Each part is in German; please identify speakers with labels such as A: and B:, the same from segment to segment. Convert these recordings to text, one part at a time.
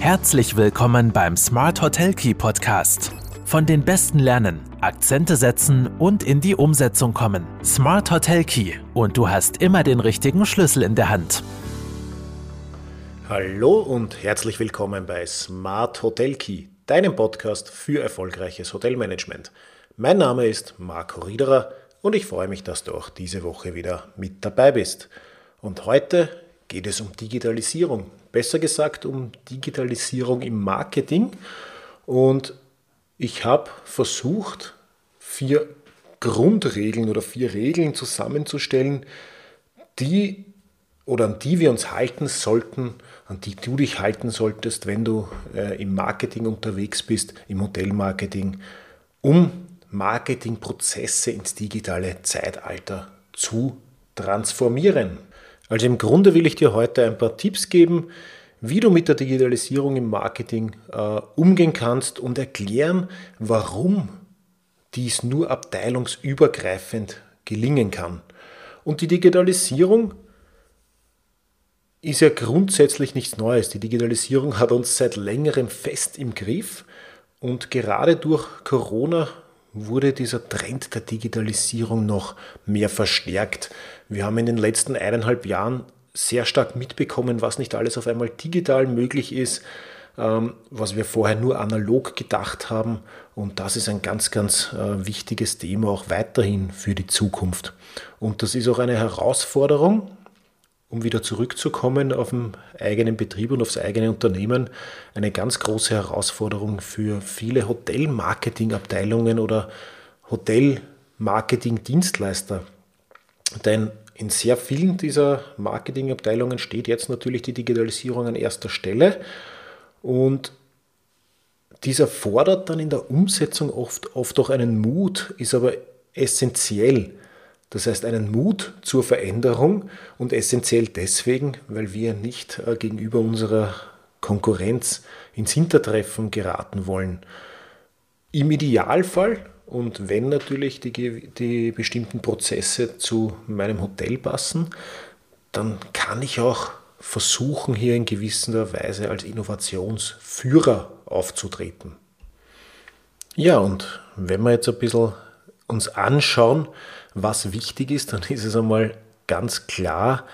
A: Herzlich willkommen beim Smart Hotel Key Podcast. Von den Besten lernen, Akzente setzen und in die Umsetzung kommen. Smart Hotel Key und du hast immer den richtigen Schlüssel in der Hand.
B: Hallo und herzlich willkommen bei Smart Hotel Key, deinem Podcast für erfolgreiches Hotelmanagement. Mein Name ist Marco Riederer und ich freue mich, dass du auch diese Woche wieder mit dabei bist. Und heute geht es um Digitalisierung, besser gesagt um Digitalisierung im Marketing. Und ich habe versucht, vier Grundregeln oder vier Regeln zusammenzustellen, die oder an die wir uns halten sollten, an die du dich halten solltest, wenn du äh, im Marketing unterwegs bist, im Hotelmarketing, um Marketingprozesse ins digitale Zeitalter zu transformieren. Also im Grunde will ich dir heute ein paar Tipps geben, wie du mit der Digitalisierung im Marketing äh, umgehen kannst und erklären, warum dies nur abteilungsübergreifend gelingen kann. Und die Digitalisierung ist ja grundsätzlich nichts Neues. Die Digitalisierung hat uns seit längerem fest im Griff und gerade durch Corona wurde dieser Trend der Digitalisierung noch mehr verstärkt. Wir haben in den letzten eineinhalb Jahren sehr stark mitbekommen, was nicht alles auf einmal digital möglich ist, ähm, was wir vorher nur analog gedacht haben. Und das ist ein ganz, ganz äh, wichtiges Thema auch weiterhin für die Zukunft. Und das ist auch eine Herausforderung, um wieder zurückzukommen auf den eigenen Betrieb und aufs eigene Unternehmen, eine ganz große Herausforderung für viele Hotelmarketingabteilungen oder Hotelmarketing-Dienstleister. Denn in sehr vielen dieser Marketingabteilungen steht jetzt natürlich die Digitalisierung an erster Stelle und dieser fordert dann in der Umsetzung oft, oft auch einen Mut, ist aber essentiell. Das heißt einen Mut zur Veränderung und essentiell deswegen, weil wir nicht äh, gegenüber unserer Konkurrenz ins Hintertreffen geraten wollen. Im Idealfall und wenn natürlich die, die bestimmten Prozesse zu meinem Hotel passen, dann kann ich auch versuchen, hier in gewisser Weise als Innovationsführer aufzutreten. Ja, und wenn wir jetzt ein bisschen uns anschauen, was wichtig ist, dann ist es einmal ganz klar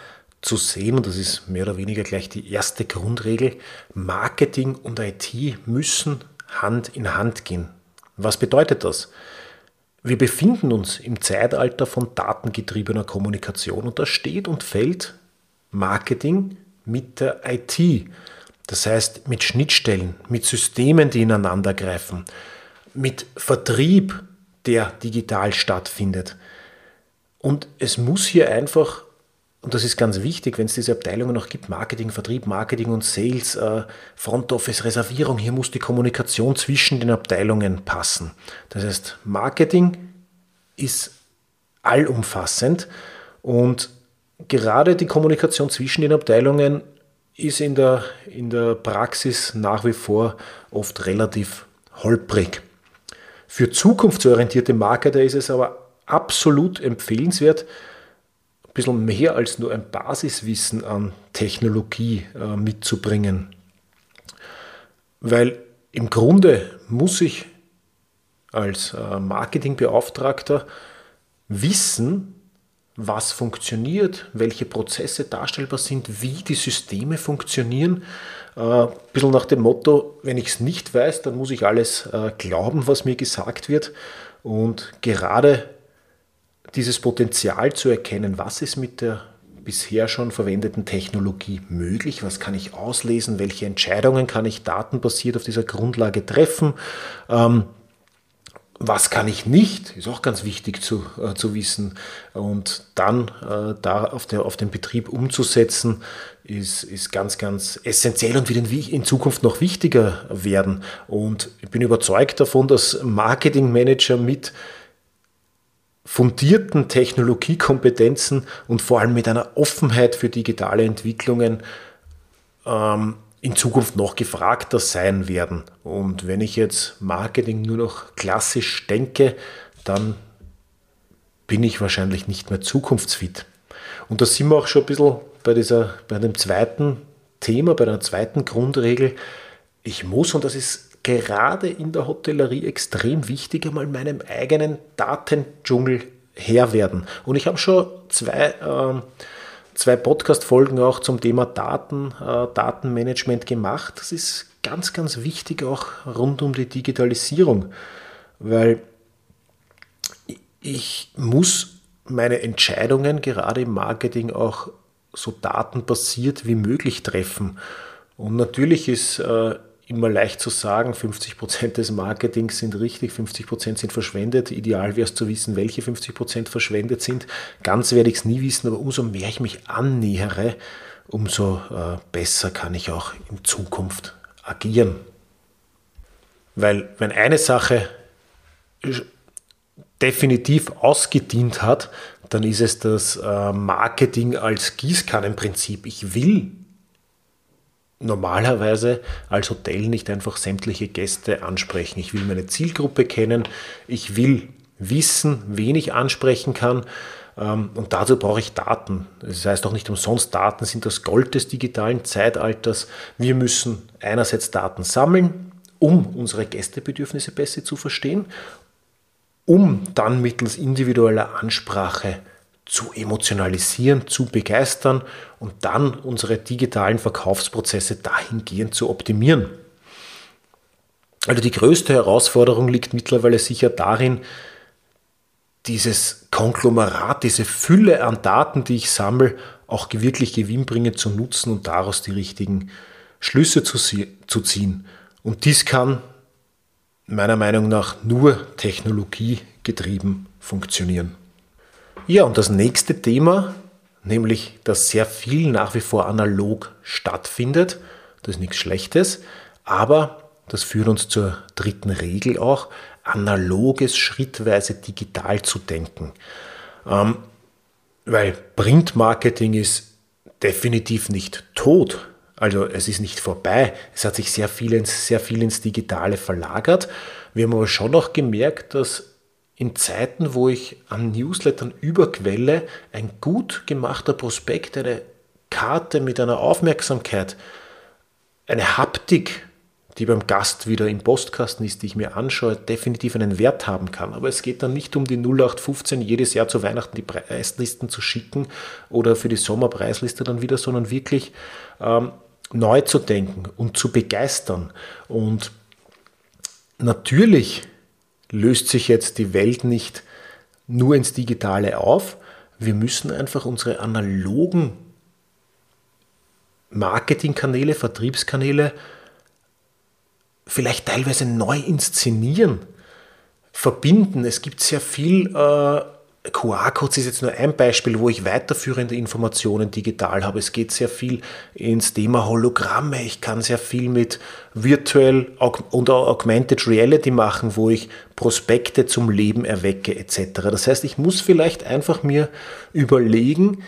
B: zu sehen, und das ist mehr oder weniger gleich die erste Grundregel, Marketing und IT müssen Hand in Hand gehen. Was bedeutet das? Wir befinden uns im Zeitalter von datengetriebener Kommunikation und da steht und fällt Marketing mit der IT. Das heißt mit Schnittstellen, mit Systemen, die ineinander greifen, mit Vertrieb, der digital stattfindet. Und es muss hier einfach, und das ist ganz wichtig, wenn es diese Abteilungen noch gibt, Marketing, Vertrieb, Marketing und Sales, äh, Front Office, Reservierung, hier muss die Kommunikation zwischen den Abteilungen passen. Das heißt, Marketing ist allumfassend und gerade die Kommunikation zwischen den Abteilungen ist in der, in der Praxis nach wie vor oft relativ holprig. Für zukunftsorientierte Marketer ist es aber absolut empfehlenswert, ein bisschen mehr als nur ein Basiswissen an Technologie äh, mitzubringen. Weil im Grunde muss ich als äh, Marketingbeauftragter wissen, was funktioniert, welche Prozesse darstellbar sind, wie die Systeme funktionieren äh, ein bisschen nach dem Motto, wenn ich es nicht weiß, dann muss ich alles äh, glauben, was mir gesagt wird. Und gerade dieses Potenzial zu erkennen, was ist mit der bisher schon verwendeten Technologie möglich, was kann ich auslesen, welche Entscheidungen kann ich datenbasiert auf dieser Grundlage treffen, ähm, was kann ich nicht, ist auch ganz wichtig zu, äh, zu wissen. Und dann äh, da auf, der, auf den Betrieb umzusetzen, ist, ist ganz, ganz essentiell und wird in, in Zukunft noch wichtiger werden. Und ich bin überzeugt davon, dass Marketingmanager mit fundierten Technologiekompetenzen und vor allem mit einer Offenheit für digitale Entwicklungen ähm, in Zukunft noch gefragter sein werden. Und wenn ich jetzt Marketing nur noch klassisch denke, dann bin ich wahrscheinlich nicht mehr zukunftsfit. Und da sind wir auch schon ein bisschen bei, dieser, bei dem zweiten Thema, bei der zweiten Grundregel. ich muss, und das ist gerade in der Hotellerie extrem wichtig, einmal meinem eigenen Datendschungel Herr werden. Und ich habe schon zwei, äh, zwei Podcast-Folgen auch zum Thema Daten, äh, Datenmanagement gemacht. Das ist ganz, ganz wichtig auch rund um die Digitalisierung, weil ich muss meine Entscheidungen gerade im Marketing auch so datenbasiert wie möglich treffen. Und natürlich ist äh, immer leicht zu sagen, 50% des Marketings sind richtig, 50% sind verschwendet. Ideal wäre es zu wissen, welche 50% verschwendet sind. Ganz werde ich es nie wissen, aber umso mehr ich mich annähere, umso äh, besser kann ich auch in Zukunft agieren. Weil wenn eine Sache definitiv ausgedient hat, dann ist es das äh, Marketing als Gießkannenprinzip. Ich will normalerweise als Hotel nicht einfach sämtliche Gäste ansprechen. Ich will meine Zielgruppe kennen, ich will wissen, wen ich ansprechen kann ähm, und dazu brauche ich Daten. Das heißt auch nicht umsonst, Daten sind das Gold des digitalen Zeitalters. Wir müssen einerseits Daten sammeln, um unsere Gästebedürfnisse besser zu verstehen, um dann mittels individueller Ansprache zu emotionalisieren, zu begeistern und dann unsere digitalen Verkaufsprozesse dahingehend zu optimieren. Also die größte Herausforderung liegt mittlerweile sicher darin, dieses Konglomerat, diese Fülle an Daten, die ich sammle, auch wirklich gewinnbringend zu nutzen und daraus die richtigen Schlüsse zu, zu ziehen. Und dies kann meiner Meinung nach nur technologiegetrieben funktionieren. Ja, und das nächste Thema, nämlich dass sehr viel nach wie vor analog stattfindet, das ist nichts Schlechtes, aber das führt uns zur dritten Regel auch, analoges schrittweise digital zu denken. Ähm, weil Printmarketing ist definitiv nicht tot. Also es ist nicht vorbei. Es hat sich sehr viel ins, sehr viel ins Digitale verlagert. Wir haben aber schon noch gemerkt, dass in Zeiten, wo ich an Newslettern überquelle, ein gut gemachter Prospekt, eine Karte mit einer Aufmerksamkeit, eine Haptik, die beim Gast wieder im Postkasten ist, die ich mir anschaue, definitiv einen Wert haben kann. Aber es geht dann nicht um die 0815 jedes Jahr zu Weihnachten die Preislisten zu schicken oder für die Sommerpreisliste dann wieder, sondern wirklich ähm, neu zu denken und zu begeistern. Und natürlich löst sich jetzt die Welt nicht nur ins Digitale auf. Wir müssen einfach unsere analogen Marketingkanäle, Vertriebskanäle vielleicht teilweise neu inszenieren, verbinden. Es gibt sehr viel äh, QR-Codes ist jetzt nur ein Beispiel, wo ich weiterführende Informationen digital habe. Es geht sehr viel ins Thema Hologramme. Ich kann sehr viel mit Virtual und Augmented Reality machen, wo ich Prospekte zum Leben erwecke etc. Das heißt, ich muss vielleicht einfach mir überlegen,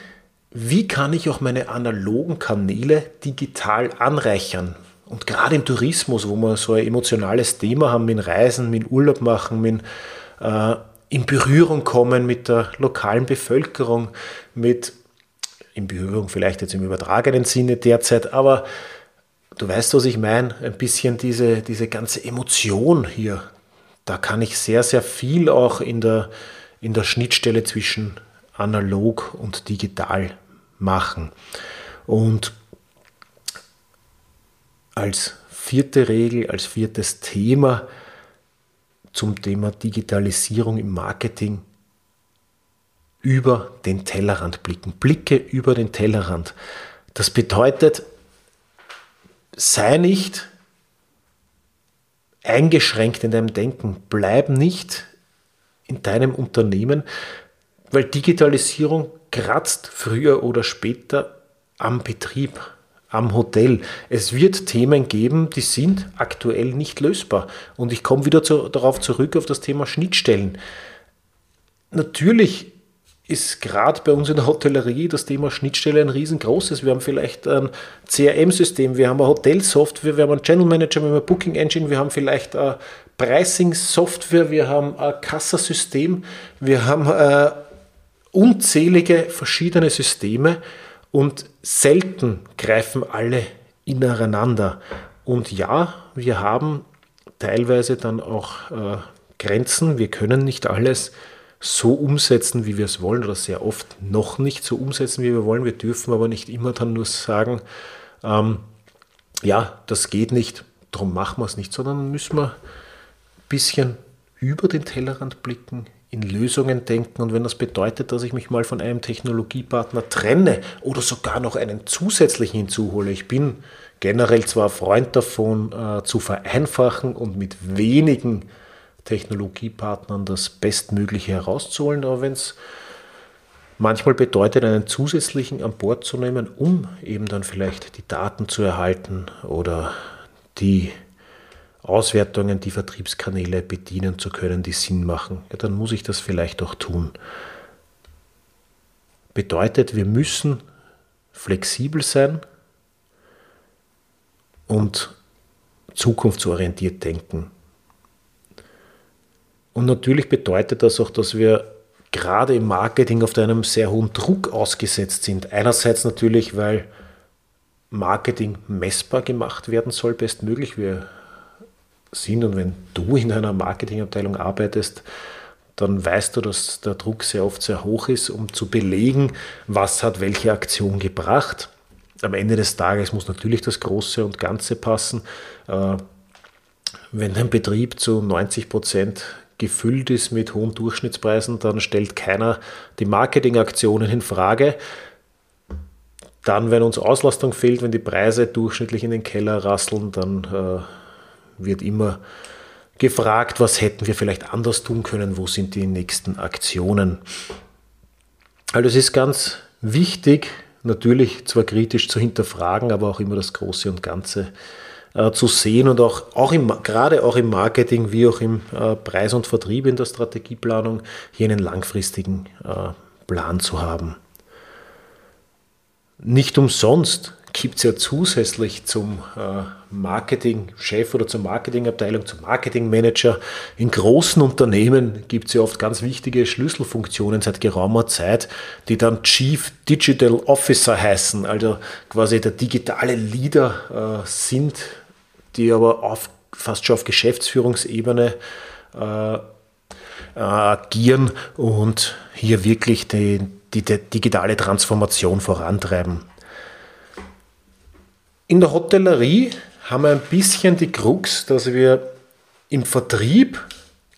B: wie kann ich auch meine analogen Kanäle digital anreichern? Und gerade im Tourismus, wo wir so ein emotionales Thema haben mit Reisen, mit Urlaub machen, mit äh, in Berührung kommen mit der lokalen Bevölkerung, mit in Berührung vielleicht jetzt im übertragenen Sinne derzeit, aber du weißt, was ich meine, ein bisschen diese, diese ganze Emotion hier, da kann ich sehr, sehr viel auch in der, in der Schnittstelle zwischen analog und digital machen. Und als vierte Regel, als viertes Thema zum Thema Digitalisierung im Marketing über den Tellerrand blicken. Blicke über den Tellerrand. Das bedeutet, sei nicht eingeschränkt in deinem Denken, bleib nicht in deinem Unternehmen, weil Digitalisierung kratzt früher oder später am Betrieb am Hotel. Es wird Themen geben, die sind aktuell nicht lösbar. Und ich komme wieder zu, darauf zurück, auf das Thema Schnittstellen. Natürlich ist gerade bei uns in der Hotellerie das Thema Schnittstelle ein riesengroßes. Wir haben vielleicht ein CRM-System, wir haben eine Hotelsoftware, wir haben einen Channel Manager, wir haben eine Booking Engine, wir haben vielleicht eine Pricing-Software, wir haben ein Kassasystem, wir haben äh, unzählige verschiedene Systeme und selten greifen alle ineinander. Und ja, wir haben teilweise dann auch äh, Grenzen. Wir können nicht alles so umsetzen, wie wir es wollen, oder sehr oft noch nicht so umsetzen, wie wir wollen. Wir dürfen aber nicht immer dann nur sagen, ähm, ja, das geht nicht, darum machen wir es nicht, sondern müssen wir ein bisschen über den Tellerrand blicken, in Lösungen denken und wenn das bedeutet, dass ich mich mal von einem Technologiepartner trenne oder sogar noch einen zusätzlichen hinzuhole. Ich bin generell zwar Freund davon, äh, zu vereinfachen und mit wenigen Technologiepartnern das Bestmögliche herauszuholen, aber wenn es manchmal bedeutet, einen zusätzlichen an Bord zu nehmen, um eben dann vielleicht die Daten zu erhalten oder die Auswertungen, die Vertriebskanäle bedienen zu können, die Sinn machen, ja, dann muss ich das vielleicht auch tun. Bedeutet, wir müssen flexibel sein und zukunftsorientiert denken. Und natürlich bedeutet das auch, dass wir gerade im Marketing auf einem sehr hohen Druck ausgesetzt sind. Einerseits natürlich, weil Marketing messbar gemacht werden soll, bestmöglich. Wir sind und wenn du in einer Marketingabteilung arbeitest, dann weißt du, dass der Druck sehr oft sehr hoch ist, um zu belegen, was hat welche Aktion gebracht. Am Ende des Tages muss natürlich das Große und Ganze passen. Äh, wenn ein Betrieb zu 90 Prozent gefüllt ist mit hohen Durchschnittspreisen, dann stellt keiner die Marketingaktionen in Frage. Dann, wenn uns Auslastung fehlt, wenn die Preise durchschnittlich in den Keller rasseln, dann äh, wird immer gefragt, was hätten wir vielleicht anders tun können, wo sind die nächsten Aktionen. Also es ist ganz wichtig, natürlich zwar kritisch zu hinterfragen, aber auch immer das Große und Ganze äh, zu sehen und auch, auch im, gerade auch im Marketing wie auch im äh, Preis und Vertrieb in der Strategieplanung hier einen langfristigen äh, Plan zu haben. Nicht umsonst gibt es ja zusätzlich zum äh, Marketingchef oder zur Marketingabteilung, zum Marketingmanager. In großen Unternehmen gibt es ja oft ganz wichtige Schlüsselfunktionen seit geraumer Zeit, die dann Chief Digital Officer heißen, also quasi der digitale Leader äh, sind, die aber auf, fast schon auf Geschäftsführungsebene äh, agieren und hier wirklich die, die, die digitale Transformation vorantreiben. In der Hotellerie haben wir ein bisschen die Krux, dass wir im Vertrieb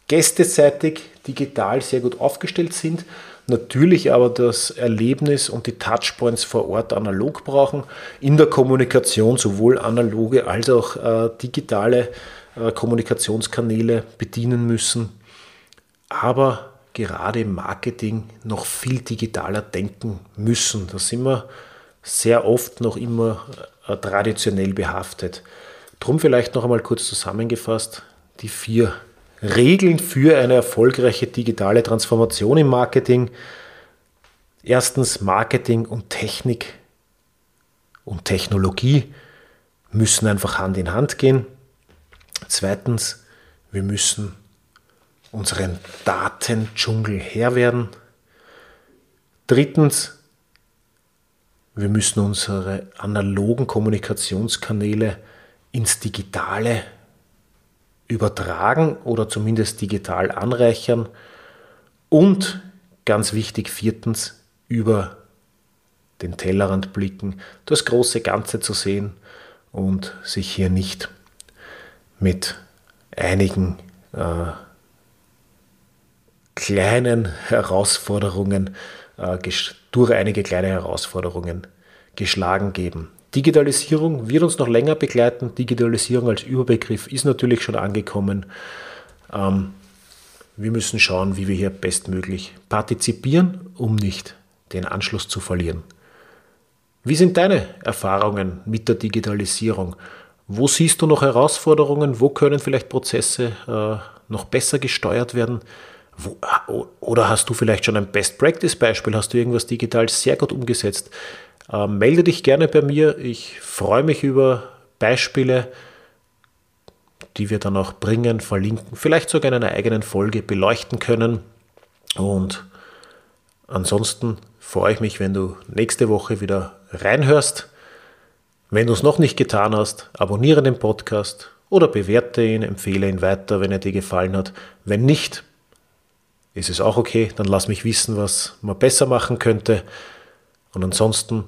B: gästeseitig digital sehr gut aufgestellt sind, natürlich aber das Erlebnis und die Touchpoints vor Ort analog brauchen, in der Kommunikation sowohl analoge als auch äh, digitale äh, Kommunikationskanäle bedienen müssen, aber gerade im Marketing noch viel digitaler denken müssen. Da sind wir sehr oft noch immer äh, traditionell behaftet. Drum vielleicht noch einmal kurz zusammengefasst die vier Regeln für eine erfolgreiche digitale Transformation im Marketing. Erstens, Marketing und Technik und Technologie müssen einfach Hand in Hand gehen. Zweitens, wir müssen unseren Datendschungel Herr werden. Drittens, wir müssen unsere analogen Kommunikationskanäle ins Digitale übertragen oder zumindest digital anreichern. Und ganz wichtig, viertens, über den Tellerrand blicken, das große Ganze zu sehen und sich hier nicht mit einigen äh, kleinen Herausforderungen durch einige kleine Herausforderungen geschlagen geben. Digitalisierung wird uns noch länger begleiten. Digitalisierung als Überbegriff ist natürlich schon angekommen. Ähm, wir müssen schauen, wie wir hier bestmöglich partizipieren, um nicht den Anschluss zu verlieren. Wie sind deine Erfahrungen mit der Digitalisierung? Wo siehst du noch Herausforderungen? Wo können vielleicht Prozesse äh, noch besser gesteuert werden? Wo, oder hast du vielleicht schon ein Best-Practice-Beispiel? Hast du irgendwas digital sehr gut umgesetzt? Äh, melde dich gerne bei mir. Ich freue mich über Beispiele, die wir dann auch bringen, verlinken, vielleicht sogar in einer eigenen Folge beleuchten können. Und ansonsten freue ich mich, wenn du nächste Woche wieder reinhörst. Wenn du es noch nicht getan hast, abonniere den Podcast oder bewerte ihn, empfehle ihn weiter, wenn er dir gefallen hat. Wenn nicht, ist es auch okay, dann lass mich wissen, was man besser machen könnte. Und ansonsten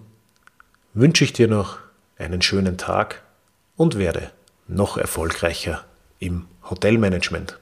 B: wünsche ich dir noch einen schönen Tag und werde noch erfolgreicher im Hotelmanagement.